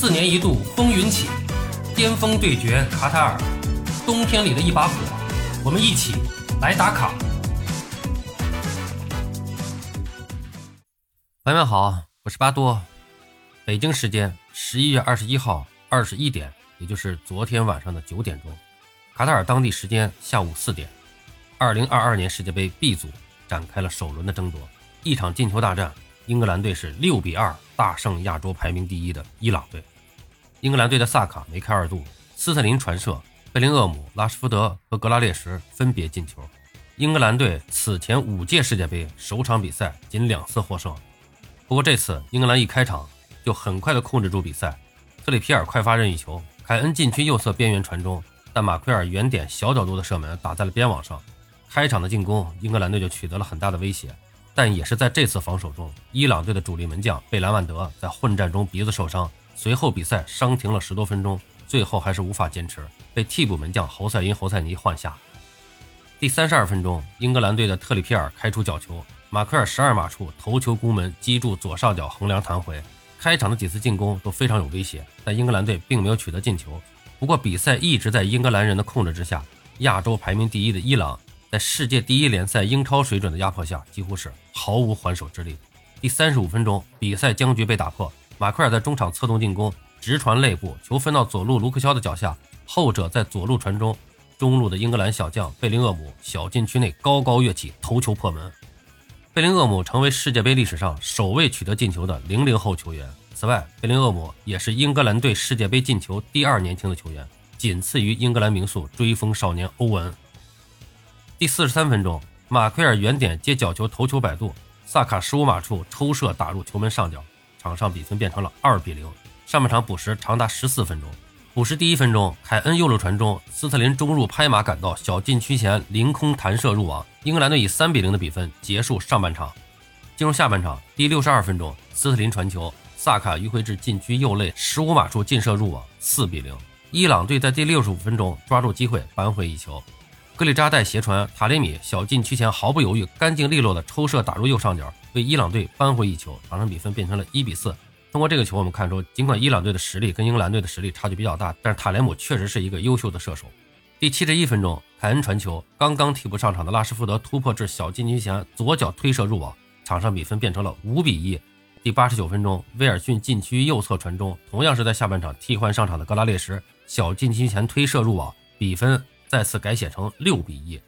四年一度风云起，巅峰对决卡塔尔，冬天里的一把火，我们一起来打卡。朋友们好，我是巴多。北京时间十一月二十一号二十一点，也就是昨天晚上的九点钟，卡塔尔当地时间下午四点，二零二二年世界杯 B 组展开了首轮的争夺，一场进球大战。英格兰队是六比二大胜亚洲排名第一的伊朗队。英格兰队的萨卡梅开二度，斯特林传射，贝林厄姆、拉什福德和格拉列什分别进球。英格兰队此前五届世界杯首场比赛仅两次获胜，不过这次英格兰一开场就很快的控制住比赛。特里皮尔快发任意球，凯恩禁区右侧边缘传中，但马奎尔远点小角度的射门打在了边网上。开场的进攻，英格兰队就取得了很大的威胁。但也是在这次防守中，伊朗队的主力门将贝兰万德在混战中鼻子受伤，随后比赛伤停了十多分钟，最后还是无法坚持，被替补门将侯赛因·侯赛尼换下。第三十二分钟，英格兰队的特里皮尔开出角球，马奎尔十二码处头球攻门击中左上角横梁弹回。开场的几次进攻都非常有威胁，但英格兰队并没有取得进球。不过比赛一直在英格兰人的控制之下，亚洲排名第一的伊朗。在世界第一联赛英超水准的压迫下，几乎是毫无还手之力。第三十五分钟，比赛僵局被打破，马奎尔在中场策动进攻，直传肋部，球分到左路卢克肖的脚下，后者在左路传中，中路的英格兰小将贝林厄姆小禁区内高高跃起，头球破门。贝林厄姆成为世界杯历史上首位取得进球的零零后球员。此外，贝林厄姆也是英格兰队世界杯进球第二年轻的球员，仅次于英格兰名宿追风少年欧文。第四十三分钟，马奎尔远点接角球头球摆渡，萨卡十五码处抽射打入球门上角，场上比分变成了二比零。上半场补时长达十四分钟，补时第一分钟，凯恩右路传中，斯特林中路拍马赶到小禁区前凌空弹射入网，英格兰队以三比零的比分结束上半场。进入下半场，第六十二分钟，斯特林传球，萨卡迂回至禁区右肋十五码处劲射入网，四比零。伊朗队在第六十五分钟抓住机会扳回一球。格里扎代斜传，塔雷米小禁区前毫不犹豫、干净利落的抽射打入右上角，为伊朗队扳回一球，场上比分变成了一比四。通过这个球，我们看出，尽管伊朗队的实力跟英格兰队的实力差距比较大，但是塔雷姆确实是一个优秀的射手。第七十一分钟，凯恩传球，刚刚替补上场的拉什福德突破至小禁区前，左脚推射入网，场上比分变成了五比一。第八十九分钟，威尔逊禁区右侧传中，同样是在下半场替换上场的格拉列什小禁区前推射入网，比分。再次改写成六比一，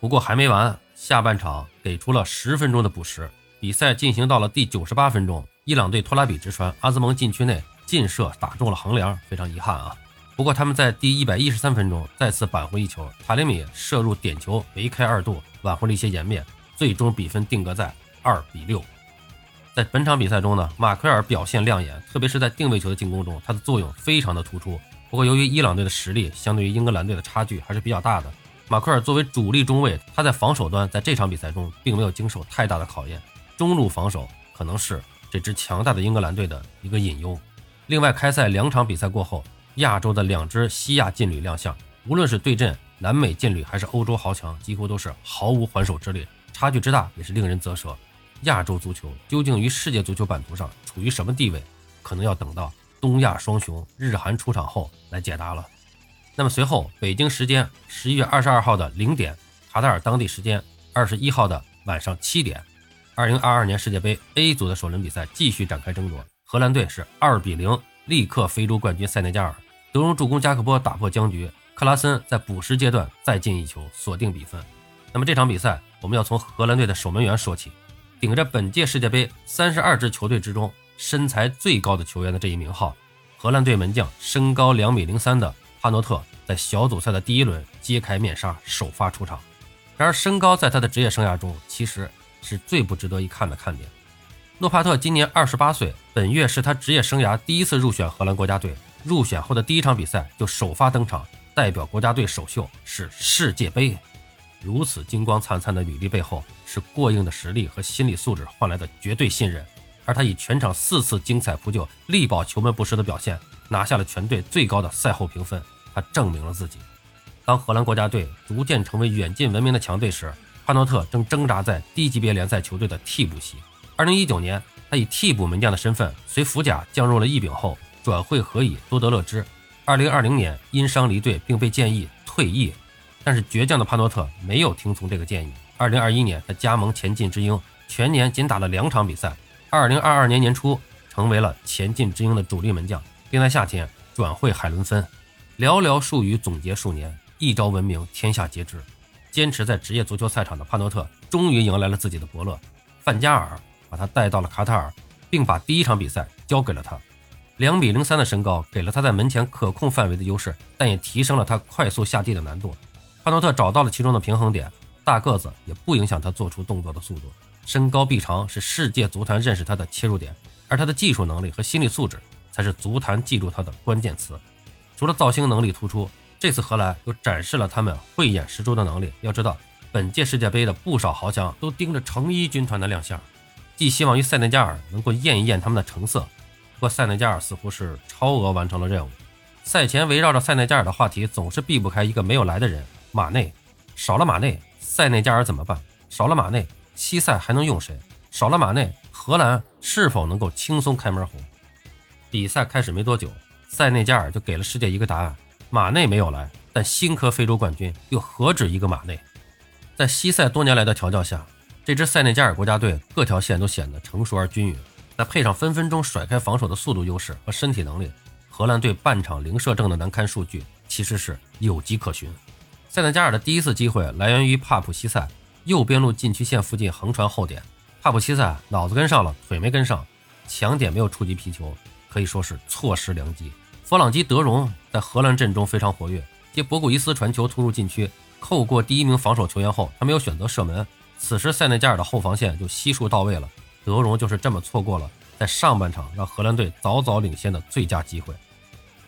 不过还没完，下半场给出了十分钟的补时，比赛进行到了第九十八分钟，伊朗队托拉比直传，阿兹蒙禁区内劲射打中了横梁，非常遗憾啊。不过他们在第一百一十三分钟再次扳回一球，塔雷米射入点球，梅开二度，挽回了一些颜面，最终比分定格在二比六。在本场比赛中呢，马奎尔表现亮眼，特别是在定位球的进攻中，他的作用非常的突出。不过，由于伊朗队的实力相对于英格兰队的差距还是比较大的，马奎尔作为主力中卫，他在防守端在这场比赛中并没有经受太大的考验。中路防守可能是这支强大的英格兰队的一个隐忧。另外，开赛两场比赛过后，亚洲的两支西亚劲旅亮相，无论是对阵南美劲旅还是欧洲豪强，几乎都是毫无还手之力，差距之大也是令人啧舌。亚洲足球究竟于世界足球版图上处于什么地位？可能要等到。东亚双雄日韩出场后来解答了。那么随后，北京时间十一月二十二号的零点，卡塔尔当地时间二十一号的晚上七点，二零二二年世界杯 A 组的首轮比赛继续展开争夺。荷兰队是二比零力克非洲冠军塞内加尔，德容助攻加克波打破僵局，克拉森在补时阶段再进一球锁定比分。那么这场比赛，我们要从荷兰队的守门员说起，顶着本届世界杯三十二支球队之中。身材最高的球员的这一名号，荷兰队门将身高两米零三的帕诺特，在小组赛的第一轮揭开面纱，首发出场。然而，身高在他的职业生涯中其实是最不值得一看的看点。诺帕特今年二十八岁，本月是他职业生涯第一次入选荷兰国家队。入选后的第一场比赛就首发登场，代表国家队首秀是世界杯。如此金光灿灿的履历背后，是过硬的实力和心理素质换来的绝对信任。而他以全场四次精彩扑救、力保球门不失的表现，拿下了全队最高的赛后评分。他证明了自己。当荷兰国家队逐渐成为远近闻名的强队时，帕诺特正挣扎在低级别联赛球队的替补席。2019年，他以替补门将的身份随福甲降入了一丙后，转会何以多得乐之。二零二零年因伤离队，并被建议退役，但是倔强的帕诺特没有听从这个建议。二零二一年，他加盟前进之鹰，全年仅打了两场比赛。二零二二年年初，成为了前进之鹰的主力门将，并在夏天转会海伦芬。寥寥数语总结数年，一朝闻名天下皆知。坚持在职业足球赛场的帕诺特，终于迎来了自己的伯乐范加尔，把他带到了卡塔尔，并把第一场比赛交给了他。两米零三的身高给了他在门前可控范围的优势，但也提升了他快速下地的难度。帕诺特找到了其中的平衡点，大个子也不影响他做出动作的速度。身高臂长是世界足坛认识他的切入点，而他的技术能力和心理素质才是足坛记住他的关键词。除了造星能力突出。这次荷兰又展示了他们慧眼识珠的能力。要知道，本届世界杯的不少豪强都盯着成衣军团的亮相，寄希望于塞内加尔能够验一验他们的成色。不过，塞内加尔似乎是超额完成了任务。赛前围绕着塞内加尔的话题总是避不开一个没有来的人——马内。少了马内，塞内加尔怎么办？少了马内，西塞还能用谁？少了马内，荷兰是否能够轻松开门红？比赛开始没多久，塞内加尔就给了世界一个答案。马内没有来，但新科非洲冠军又何止一个马内？在西塞多年来的调教下，这支塞内加尔国家队各条线都显得成熟而均匀。再配上分分钟甩开防守的速度优势和身体能力，荷兰队半场零射正的难堪数据其实是有迹可循。塞内加尔的第一次机会来源于帕普西塞右边路禁区线附近横传后点，帕普西塞脑子跟上了，腿没跟上，抢点没有触及皮球，可以说是错失良机。弗朗基·德容在荷兰阵中非常活跃，接博古伊斯传球突入禁区，扣过第一名防守球员后，他没有选择射门。此时塞内加尔的后防线就悉数到位了，德容就是这么错过了在上半场让荷兰队早早领先的最佳机会。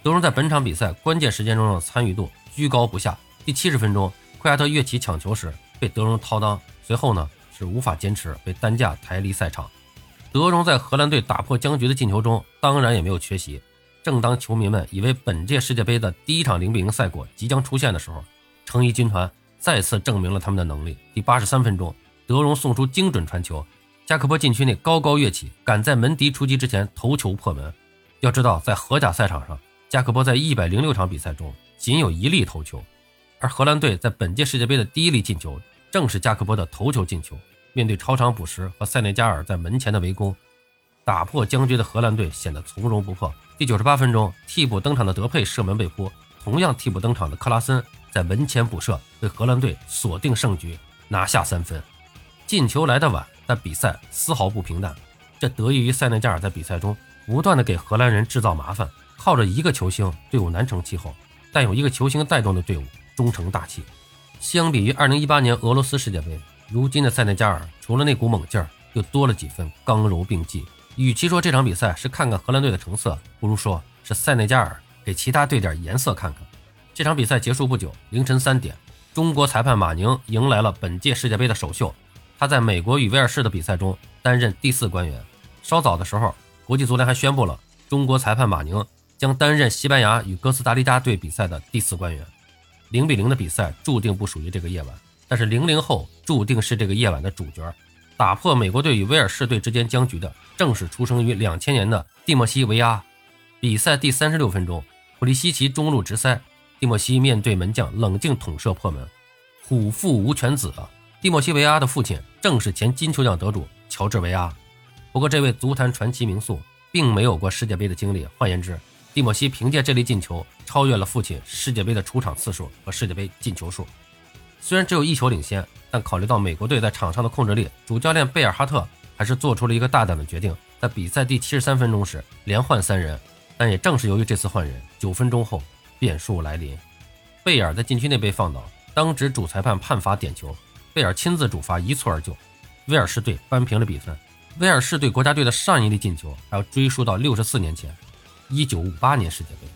德容在本场比赛关键时间中的参与度居高不下。第七十分钟，库亚特跃起抢球时被德容掏裆，随后呢是无法坚持，被担架抬离赛场。德容在荷兰队打破僵局的进球中，当然也没有缺席。正当球迷们以为本届世界杯的第一场零比零赛果即将出现的时候，成衣军团再次证明了他们的能力。第八十三分钟，德容送出精准传球，加克波禁区内高高跃起，赶在门迪出击之前头球破门。要知道，在荷甲赛场上，加克波在一百零六场比赛中仅有一粒头球，而荷兰队在本届世界杯的第一粒进球正是加克波的头球进球。面对超长补时和塞内加尔在门前的围攻，打破僵局的荷兰队显得从容不迫。第九十八分钟，替补登场的德佩射门被扑，同样替补登场的克拉森在门前补射，为荷兰队锁定胜局，拿下三分。进球来得晚，但比赛丝毫不平淡，这得益于塞内加尔在比赛中不断的给荷兰人制造麻烦，靠着一个球星，队伍难成气候；但有一个球星带动的队伍终成大器。相比于二零一八年俄罗斯世界杯，如今的塞内加尔除了那股猛劲儿，又多了几分刚柔并济。与其说这场比赛是看看荷兰队的成色，不如说是塞内加尔给其他队点颜色看看。这场比赛结束不久，凌晨三点，中国裁判马宁迎来了本届世界杯的首秀。他在美国与威尔士的比赛中担任第四官员。稍早的时候，国际足联还宣布了中国裁判马宁将担任西班牙与哥斯达黎加队比赛的第四官员。零比零的比赛注定不属于这个夜晚，但是零零后注定是这个夜晚的主角。打破美国队与威尔士队之间僵局的，正是出生于两千年的蒂莫西·维阿。比赛第三十六分钟，普利西奇中路直塞，蒂莫西面对门将冷静捅射破门。虎父无犬子啊！蒂莫西·维阿的父亲正是前金球奖得主乔治·维阿。不过，这位足坛传奇名宿并没有过世界杯的经历。换言之，蒂莫西凭借这粒进球超越了父亲世界杯的出场次数和世界杯进球数。虽然只有一球领先。但考虑到美国队在场上的控制力，主教练贝尔哈特还是做出了一个大胆的决定，在比赛第七十三分钟时连换三人。但也正是由于这次换人，九分钟后变数来临，贝尔在禁区内被放倒，当值主裁判判罚点球，贝尔亲自主罚一蹴而就，威尔士队扳平了比分。威尔士队国家队的上一粒进球还要追溯到六十四年前，一九五八年世界杯。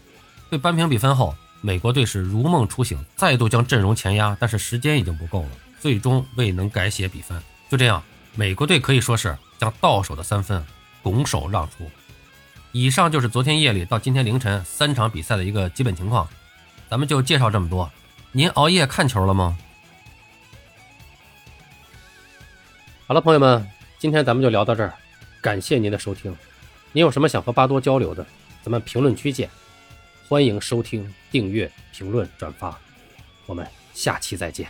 被扳平比分后，美国队是如梦初醒，再度将阵容前压，但是时间已经不够了。最终未能改写比分，就这样，美国队可以说是将到手的三分拱手让出。以上就是昨天夜里到今天凌晨三场比赛的一个基本情况，咱们就介绍这么多。您熬夜看球了吗？好了，朋友们，今天咱们就聊到这儿，感谢您的收听。您有什么想和巴多交流的？咱们评论区见。欢迎收听、订阅、评论、转发，我们下期再见。